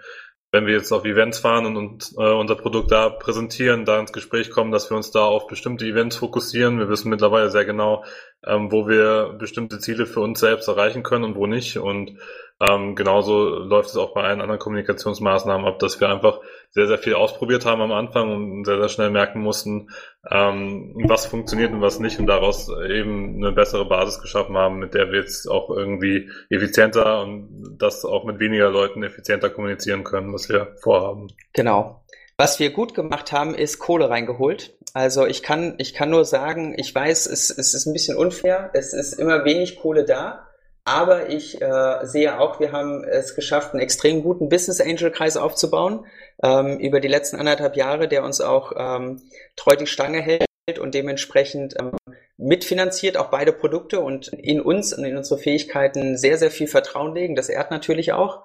wenn wir jetzt auf Events fahren und, und äh, unser Produkt da präsentieren, da ins Gespräch kommen, dass wir uns da auf bestimmte Events fokussieren. Wir wissen mittlerweile sehr genau, ähm, wo wir bestimmte Ziele für uns selbst erreichen können und wo nicht. Und ähm, genauso läuft es auch bei allen anderen Kommunikationsmaßnahmen ab, dass wir einfach sehr, sehr viel ausprobiert haben am Anfang und sehr, sehr schnell merken mussten, ähm, was funktioniert und was nicht und daraus eben eine bessere Basis geschaffen haben, mit der wir jetzt auch irgendwie effizienter und das auch mit weniger Leuten effizienter kommunizieren können, was wir vorhaben. Genau. Was wir gut gemacht haben, ist Kohle reingeholt. Also ich kann, ich kann nur sagen, ich weiß, es, es ist ein bisschen unfair. Es ist immer wenig Kohle da. Aber ich äh, sehe auch, wir haben es geschafft, einen extrem guten Business Angel Kreis aufzubauen ähm, über die letzten anderthalb Jahre, der uns auch ähm, treu die Stange hält und dementsprechend ähm, mitfinanziert auch beide Produkte und in uns und in unsere Fähigkeiten sehr, sehr viel Vertrauen legen. Das ehrt natürlich auch.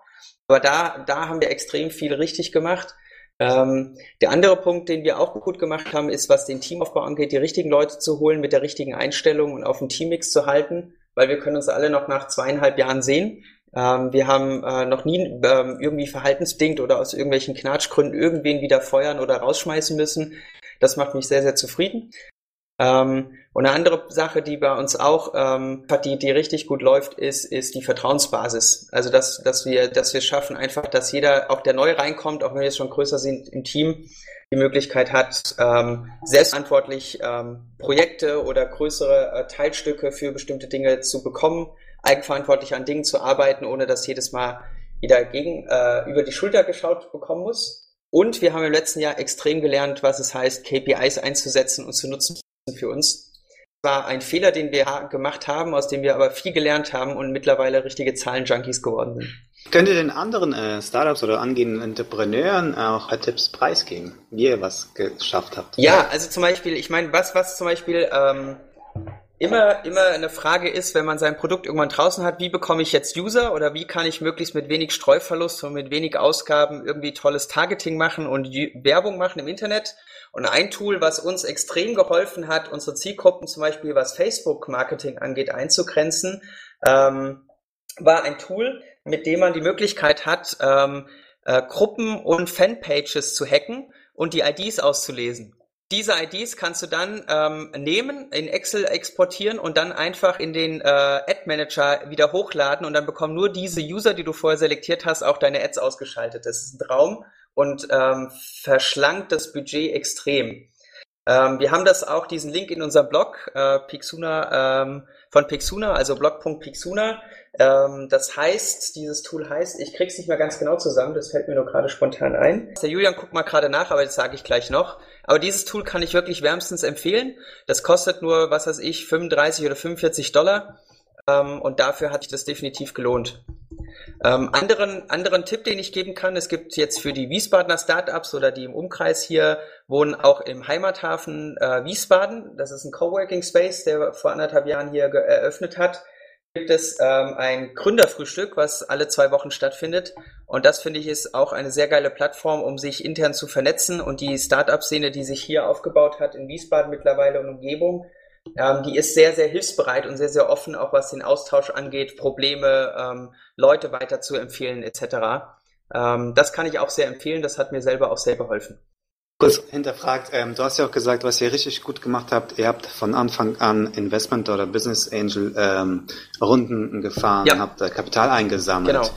Aber da, da haben wir extrem viel richtig gemacht. Ähm, der andere Punkt, den wir auch gut gemacht haben, ist, was den Teamaufbau angeht, die richtigen Leute zu holen, mit der richtigen Einstellung und auf dem Teammix zu halten weil wir können uns alle noch nach zweieinhalb Jahren sehen. Ähm, wir haben äh, noch nie ähm, irgendwie verhaltensbedingt oder aus irgendwelchen Knatschgründen irgendwen wieder feuern oder rausschmeißen müssen. Das macht mich sehr, sehr zufrieden. Ähm, und eine andere Sache, die bei uns auch, ähm, die, die richtig gut läuft, ist, ist die Vertrauensbasis. Also dass, dass wir, dass wir schaffen einfach, dass jeder, auch der neu reinkommt, auch wenn wir jetzt schon größer sind im Team, die Möglichkeit hat, ähm, selbstverantwortlich ähm, Projekte oder größere äh, Teilstücke für bestimmte Dinge zu bekommen, eigenverantwortlich an Dingen zu arbeiten, ohne dass jedes Mal wieder gegen, äh, über die Schulter geschaut bekommen muss. Und wir haben im letzten Jahr extrem gelernt, was es heißt, KPIs einzusetzen und zu nutzen für uns. War ein Fehler, den wir gemacht haben, aus dem wir aber viel gelernt haben und mittlerweile richtige Zahlen-Junkies geworden sind. Könnt ihr den anderen äh, Startups oder angehenden Entrepreneuren auch äh, Tipps preisgeben, wie ihr was geschafft habt? Ja, also zum Beispiel, ich meine, was, was zum Beispiel ähm, immer, immer eine Frage ist, wenn man sein Produkt irgendwann draußen hat, wie bekomme ich jetzt User oder wie kann ich möglichst mit wenig Streuverlust und mit wenig Ausgaben irgendwie tolles Targeting machen und Werbung machen im Internet. Und ein Tool, was uns extrem geholfen hat, unsere Zielgruppen zum Beispiel, was Facebook-Marketing angeht, einzugrenzen, ähm, war ein Tool, mit dem man die Möglichkeit hat, ähm, äh, Gruppen und Fanpages zu hacken und die IDs auszulesen. Diese IDs kannst du dann ähm, nehmen, in Excel exportieren und dann einfach in den äh, Ad Manager wieder hochladen und dann bekommen nur diese User, die du vorher selektiert hast, auch deine Ads ausgeschaltet. Das ist ein Traum und ähm, verschlankt das Budget extrem. Ähm, wir haben das auch, diesen Link in unserem Blog, äh, Pixuna, ähm, von Pixuna, also blog.pixuna. Ähm, das heißt, dieses Tool heißt, ich krieg's nicht mehr ganz genau zusammen, das fällt mir nur gerade spontan ein. Der Julian guckt mal gerade nach, aber das sage ich gleich noch. Aber dieses Tool kann ich wirklich wärmstens empfehlen. Das kostet nur, was weiß ich, 35 oder 45 Dollar. Ähm, und dafür hat sich das definitiv gelohnt. Ähm, anderen, anderen Tipp, den ich geben kann, es gibt jetzt für die Wiesbadener Startups oder die im Umkreis hier wohnen, auch im Heimathafen äh, Wiesbaden. Das ist ein Coworking Space, der vor anderthalb Jahren hier eröffnet hat gibt es ähm, ein Gründerfrühstück, was alle zwei Wochen stattfindet. Und das finde ich ist auch eine sehr geile Plattform, um sich intern zu vernetzen. Und die Startup-Szene, die sich hier aufgebaut hat in Wiesbaden mittlerweile und Umgebung, ähm, die ist sehr, sehr hilfsbereit und sehr, sehr offen, auch was den Austausch angeht, Probleme, ähm, Leute weiter zu empfehlen etc. Ähm, das kann ich auch sehr empfehlen. Das hat mir selber auch sehr geholfen kurz hinterfragt, ähm, du hast ja auch gesagt, was ihr richtig gut gemacht habt, ihr habt von Anfang an Investment oder Business Angel ähm, Runden gefahren, ja. habt äh, Kapital eingesammelt. Genau.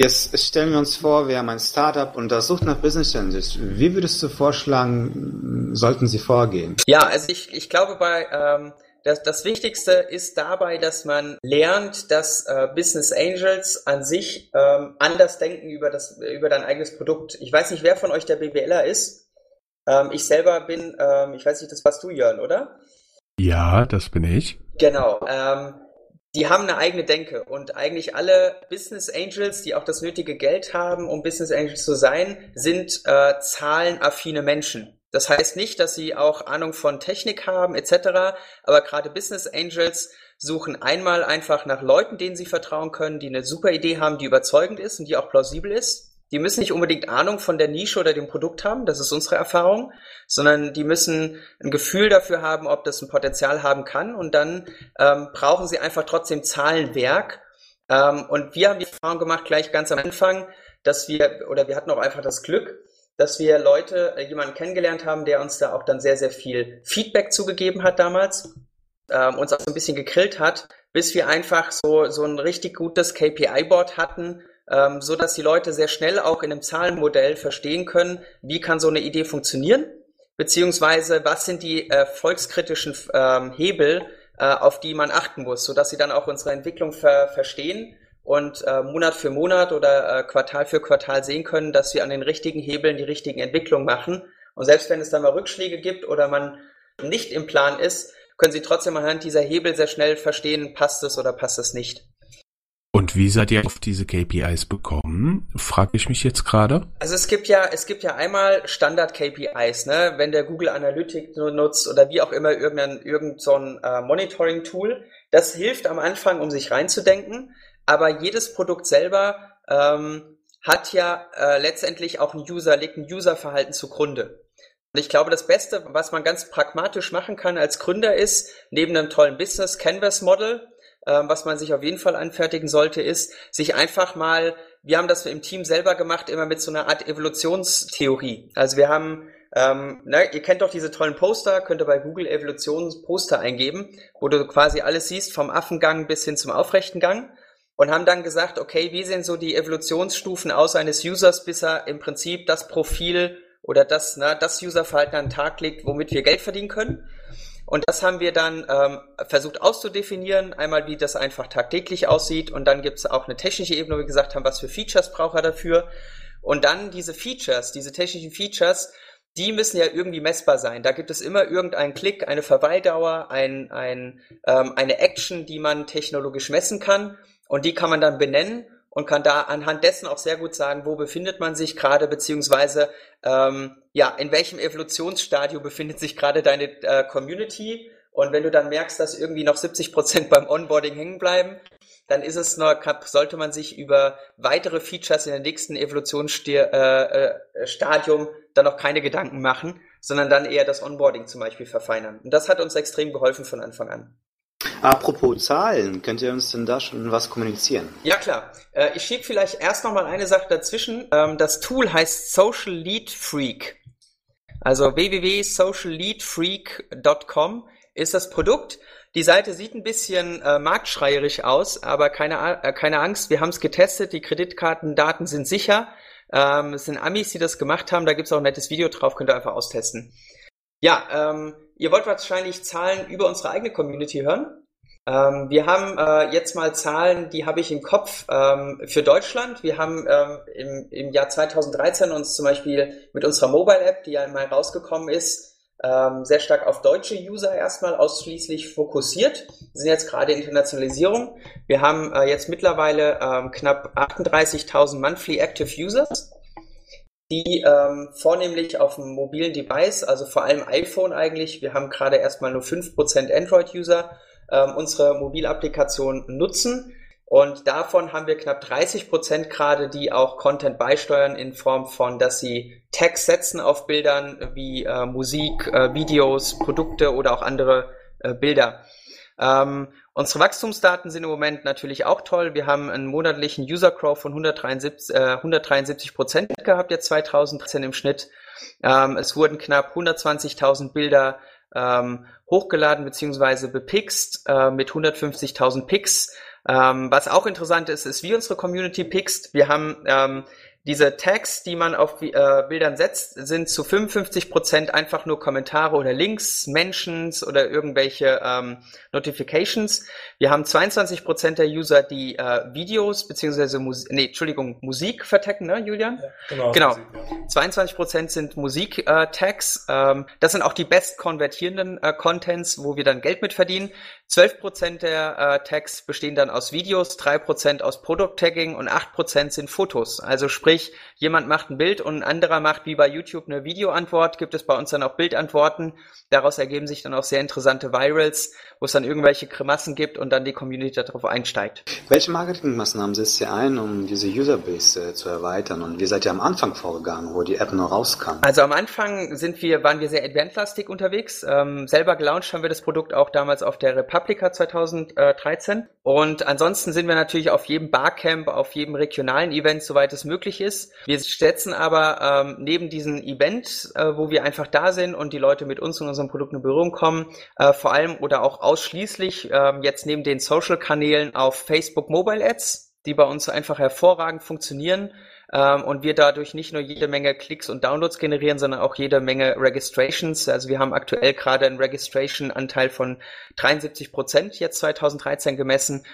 Jetzt stellen wir uns vor, wir haben ein Startup und das sucht nach Business Angels. Wie würdest du vorschlagen, sollten sie vorgehen? Ja, also ich, ich glaube bei ähm, das, das Wichtigste ist dabei, dass man lernt, dass äh, Business Angels an sich ähm, anders denken über, das, über dein eigenes Produkt. Ich weiß nicht, wer von euch der BWLer ist. Ähm, ich selber bin, ähm, ich weiß nicht, das warst du, Jörn, oder? Ja, das bin ich. Genau. Ähm, die haben eine eigene Denke und eigentlich alle Business Angels, die auch das nötige Geld haben, um Business Angels zu sein, sind äh, zahlenaffine Menschen. Das heißt nicht, dass sie auch Ahnung von Technik haben etc., aber gerade Business Angels suchen einmal einfach nach Leuten, denen sie vertrauen können, die eine super Idee haben, die überzeugend ist und die auch plausibel ist. Die müssen nicht unbedingt Ahnung von der Nische oder dem Produkt haben, das ist unsere Erfahrung, sondern die müssen ein Gefühl dafür haben, ob das ein Potenzial haben kann und dann ähm, brauchen sie einfach trotzdem Zahlenwerk. Ähm, und wir haben die Erfahrung gemacht, gleich ganz am Anfang, dass wir, oder wir hatten auch einfach das Glück, dass wir Leute, äh, jemanden kennengelernt haben, der uns da auch dann sehr, sehr viel Feedback zugegeben hat damals, ähm, uns auch so ein bisschen gegrillt hat, bis wir einfach so, so ein richtig gutes KPI-Board hatten, ähm, so dass die Leute sehr schnell auch in einem Zahlenmodell verstehen können, wie kann so eine Idee funktionieren, beziehungsweise was sind die erfolgskritischen ähm, Hebel, äh, auf die man achten muss, so dass sie dann auch unsere Entwicklung ver verstehen und äh, Monat für Monat oder äh, Quartal für Quartal sehen können, dass wir an den richtigen Hebeln die richtigen Entwicklungen machen. Und selbst wenn es dann mal Rückschläge gibt oder man nicht im Plan ist, können Sie trotzdem anhand dieser Hebel sehr schnell verstehen, passt es oder passt es nicht. Und wie seid ihr auf diese KPIs bekommen? Frage ich mich jetzt gerade. Also es gibt ja, es gibt ja einmal Standard KPIs, ne? Wenn der Google Analytics nutzt oder wie auch immer irgendein, irgend so ein äh, Monitoring Tool, das hilft am Anfang, um sich reinzudenken. Aber jedes Produkt selber ähm, hat ja äh, letztendlich auch ein User, legt ein Userverhalten zugrunde. Und ich glaube, das Beste, was man ganz pragmatisch machen kann als Gründer ist, neben einem tollen Business Canvas Model, ähm, was man sich auf jeden Fall anfertigen sollte, ist, sich einfach mal, wir haben das im Team selber gemacht, immer mit so einer Art Evolutionstheorie. Also wir haben ähm, ne, ihr kennt doch diese tollen Poster, könnt ihr bei Google Evolutionsposter eingeben, wo du quasi alles siehst, vom Affengang bis hin zum aufrechten Gang. Und haben dann gesagt, okay, wie sehen so die Evolutionsstufen aus eines Users, bis er im Prinzip das Profil oder das, ne, das Userverhalten an den Tag legt, womit wir Geld verdienen können. Und das haben wir dann ähm, versucht auszudefinieren, einmal wie das einfach tagtäglich aussieht und dann gibt es auch eine technische Ebene, wo wir gesagt haben, was für Features braucht er dafür. Und dann diese Features, diese technischen Features, die müssen ja irgendwie messbar sein. Da gibt es immer irgendeinen Klick, eine Verweildauer, ein, ein, ähm, eine Action, die man technologisch messen kann und die kann man dann benennen und kann da anhand dessen auch sehr gut sagen, wo befindet man sich gerade, beziehungsweise ähm, ja, in welchem Evolutionsstadium befindet sich gerade deine äh, Community. Und wenn du dann merkst, dass irgendwie noch 70 Prozent beim Onboarding hängen bleiben, dann ist es nur, sollte man sich über weitere Features in der nächsten Evolutionsstadium äh, äh, dann noch keine Gedanken machen, sondern dann eher das Onboarding zum Beispiel verfeinern. Und das hat uns extrem geholfen von Anfang an. Apropos Zahlen, könnt ihr uns denn da schon was kommunizieren? Ja klar. Äh, ich schiebe vielleicht erst noch mal eine Sache dazwischen. Ähm, das Tool heißt Social Lead Freak. Also www.socialleadfreak.com ist das Produkt. Die Seite sieht ein bisschen äh, marktschreierisch aus, aber keine, äh, keine Angst, wir haben es getestet, die Kreditkartendaten sind sicher. Ähm, es sind Amis, die das gemacht haben, da gibt es auch ein nettes Video drauf, könnt ihr einfach austesten. Ja, ähm, ihr wollt wahrscheinlich Zahlen über unsere eigene Community hören. Ähm, wir haben äh, jetzt mal Zahlen, die habe ich im Kopf ähm, für Deutschland. Wir haben ähm, im, im Jahr 2013 uns zum Beispiel mit unserer Mobile App, die ja mal rausgekommen ist, ähm, sehr stark auf deutsche User erstmal ausschließlich fokussiert. Wir sind jetzt gerade in Internationalisierung. Wir haben äh, jetzt mittlerweile ähm, knapp 38.000 Monthly Active Users die ähm, vornehmlich auf dem mobilen Device, also vor allem iPhone eigentlich, wir haben gerade erstmal nur 5% Android-User, ähm, unsere Mobilapplikation nutzen. Und davon haben wir knapp 30 Prozent gerade, die auch Content beisteuern in Form von, dass sie Tags setzen auf Bildern wie äh, Musik, äh, Videos, Produkte oder auch andere äh, Bilder. Ähm, unsere Wachstumsdaten sind im Moment natürlich auch toll. Wir haben einen monatlichen User Growth von 173, äh, 173 Prozent gehabt, jetzt 2013 im Schnitt. Ähm, es wurden knapp 120.000 Bilder ähm, hochgeladen bzw. bepixt äh, mit 150.000 Picks. Ähm, was auch interessant ist, ist, wie unsere Community pickst. Wir haben ähm, diese Tags, die man auf äh, Bildern setzt, sind zu 55 Prozent einfach nur Kommentare oder Links, Mentions oder irgendwelche ähm, Notifications. Wir haben 22 Prozent der User, die äh, Videos beziehungsweise Musik, nee, Entschuldigung, Musik vertecken, ne, Julian? Ja, genau. genau. Musik, ja. 22 Prozent sind Musik-Tags. Äh, ähm, das sind auch die best konvertierenden äh, Contents, wo wir dann Geld mit verdienen. 12% der äh, Tags bestehen dann aus Videos, 3% aus Product-Tagging und 8% sind Fotos. Also sprich, jemand macht ein Bild und ein anderer macht wie bei YouTube eine Videoantwort, gibt es bei uns dann auch Bildantworten. Daraus ergeben sich dann auch sehr interessante Virals, wo es dann irgendwelche Grimassen gibt und dann die Community darauf einsteigt. Welche Marketingmaßnahmen setzt ihr ein, um diese Userbase äh, zu erweitern? Und wie seid ihr am Anfang vorgegangen, wo die App noch rauskam? Also am Anfang sind wir, waren wir sehr advanced-lastig unterwegs. Ähm, selber gelauncht haben wir das Produkt auch damals auf der Republica 2013. Und ansonsten sind wir natürlich auf jedem Barcamp, auf jedem regionalen Event, soweit es möglich ist. Wir setzen aber ähm, neben diesen Events, äh, wo wir einfach da sind und die Leute mit uns und unserem Produkt in Berührung kommen, äh, vor allem oder auch ausschließlich äh, jetzt neben den Social-Kanälen auf Facebook Mobile Ads, die bei uns einfach hervorragend funktionieren ähm, und wir dadurch nicht nur jede Menge Klicks und Downloads generieren, sondern auch jede Menge Registrations. Also wir haben aktuell gerade einen Registration-Anteil von 73 Prozent jetzt 2013 gemessen.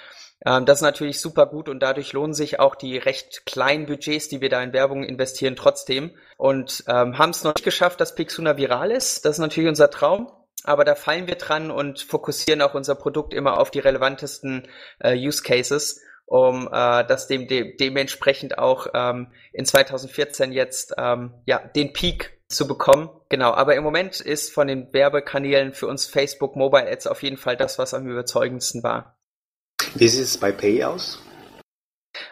Ähm, das ist natürlich super gut und dadurch lohnen sich auch die recht kleinen Budgets, die wir da in Werbung investieren, trotzdem. Und ähm, haben es noch nicht geschafft, dass Pixuna viral ist. Das ist natürlich unser Traum. Aber da fallen wir dran und fokussieren auch unser Produkt immer auf die relevantesten äh, Use Cases um äh, das dem, de dementsprechend auch ähm, in 2014 jetzt ähm, ja den Peak zu bekommen. Genau, aber im Moment ist von den Werbekanälen für uns Facebook Mobile Ads auf jeden Fall das, was am überzeugendsten war. Wie sieht es bei Pay aus?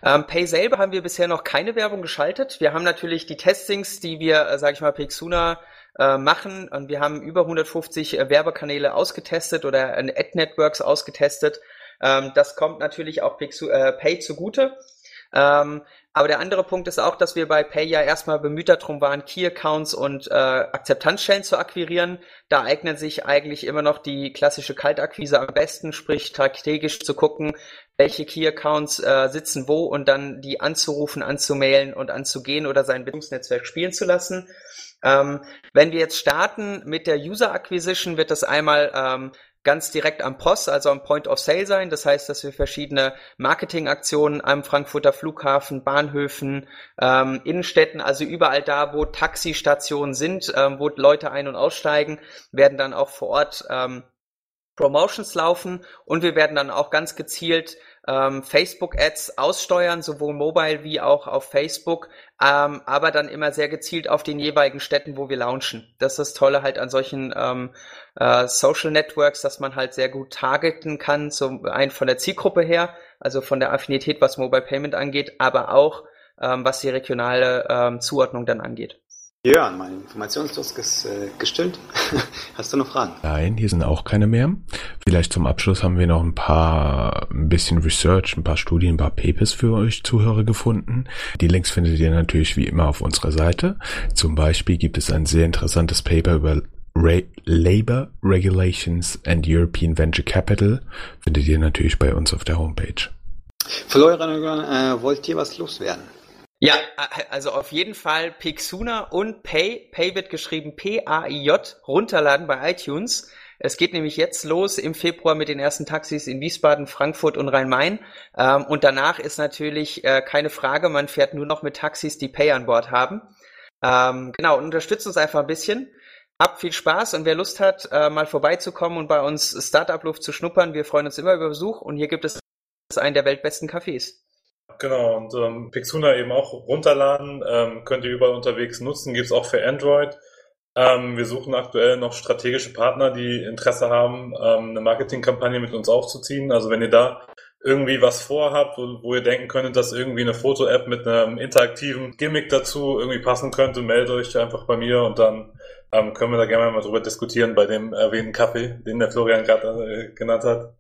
Ähm, Pay selber haben wir bisher noch keine Werbung geschaltet. Wir haben natürlich die Testings, die wir, äh, sage ich mal, Pixuna äh, machen und wir haben über 150 äh, Werbekanäle ausgetestet oder äh, Ad-Networks ausgetestet ähm, das kommt natürlich auch Pixu, äh, Pay zugute. Ähm, aber der andere Punkt ist auch, dass wir bei Pay ja erstmal bemüht darum waren, Key-Accounts und äh, Akzeptanzstellen zu akquirieren. Da eignet sich eigentlich immer noch die klassische Kaltakquise am besten, sprich strategisch zu gucken, welche Key-Accounts äh, sitzen wo und dann die anzurufen, anzumailen und anzugehen oder sein Bildungsnetzwerk spielen zu lassen. Ähm, wenn wir jetzt starten mit der User Acquisition, wird das einmal ähm, ganz direkt am POS, also am Point of Sale sein. Das heißt, dass wir verschiedene Marketingaktionen am Frankfurter Flughafen, Bahnhöfen, ähm, Innenstädten, also überall da, wo Taxistationen sind, ähm, wo Leute ein- und aussteigen, werden dann auch vor Ort ähm, Promotions laufen und wir werden dann auch ganz gezielt ähm, Facebook-Ads aussteuern, sowohl mobile wie auch auf Facebook, ähm, aber dann immer sehr gezielt auf den jeweiligen Städten, wo wir launchen. Das ist das Tolle halt an solchen ähm, äh, Social Networks, dass man halt sehr gut targeten kann, zum einen von der Zielgruppe her, also von der Affinität, was Mobile Payment angeht, aber auch ähm, was die regionale ähm, Zuordnung dann angeht. Ja, mein Informationsdurst ist äh, gestillt. Hast du noch Fragen? Nein, hier sind auch keine mehr. Vielleicht zum Abschluss haben wir noch ein paar, ein bisschen Research, ein paar Studien, ein paar Papers für euch Zuhörer gefunden. Die Links findet ihr natürlich wie immer auf unserer Seite. Zum Beispiel gibt es ein sehr interessantes Paper über Re Labor Regulations and European Venture Capital. Findet ihr natürlich bei uns auf der Homepage. Florian, äh, wollt ihr was loswerden? Ja, also auf jeden Fall Pixuna und Pay, Pay wird geschrieben P-A-I-J, runterladen bei iTunes. Es geht nämlich jetzt los im Februar mit den ersten Taxis in Wiesbaden, Frankfurt und Rhein-Main. Ähm, und danach ist natürlich äh, keine Frage, man fährt nur noch mit Taxis, die Pay an Bord haben. Ähm, genau, unterstützt uns einfach ein bisschen. Habt viel Spaß und wer Lust hat, äh, mal vorbeizukommen und bei uns Startup-Luft zu schnuppern, wir freuen uns immer über Besuch und hier gibt es einen der weltbesten Cafés. Genau, und ähm, Pixuna eben auch runterladen, ähm, könnt ihr überall unterwegs nutzen, gibt's auch für Android. Ähm, wir suchen aktuell noch strategische Partner, die Interesse haben, ähm, eine Marketingkampagne mit uns aufzuziehen. Also wenn ihr da irgendwie was vorhabt, wo, wo ihr denken könntet, dass irgendwie eine Foto-App mit einem interaktiven Gimmick dazu irgendwie passen könnte, meldet euch einfach bei mir und dann ähm, können wir da gerne mal drüber diskutieren bei dem erwähnten Kaffee, den der Florian gerade äh, genannt hat.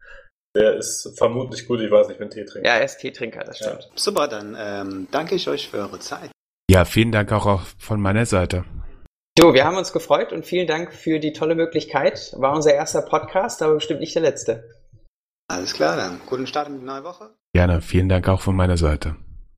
Der ist vermutlich gut, ich weiß nicht, wenn Tee trinkt. Ja, er ist Teetrinker, das stimmt. Ja. Super, dann ähm, danke ich euch für eure Zeit. Ja, vielen Dank auch von meiner Seite. Du, wir haben uns gefreut und vielen Dank für die tolle Möglichkeit. War unser erster Podcast, aber bestimmt nicht der letzte. Alles klar, dann guten Start in die neue Woche. Gerne, vielen Dank auch von meiner Seite.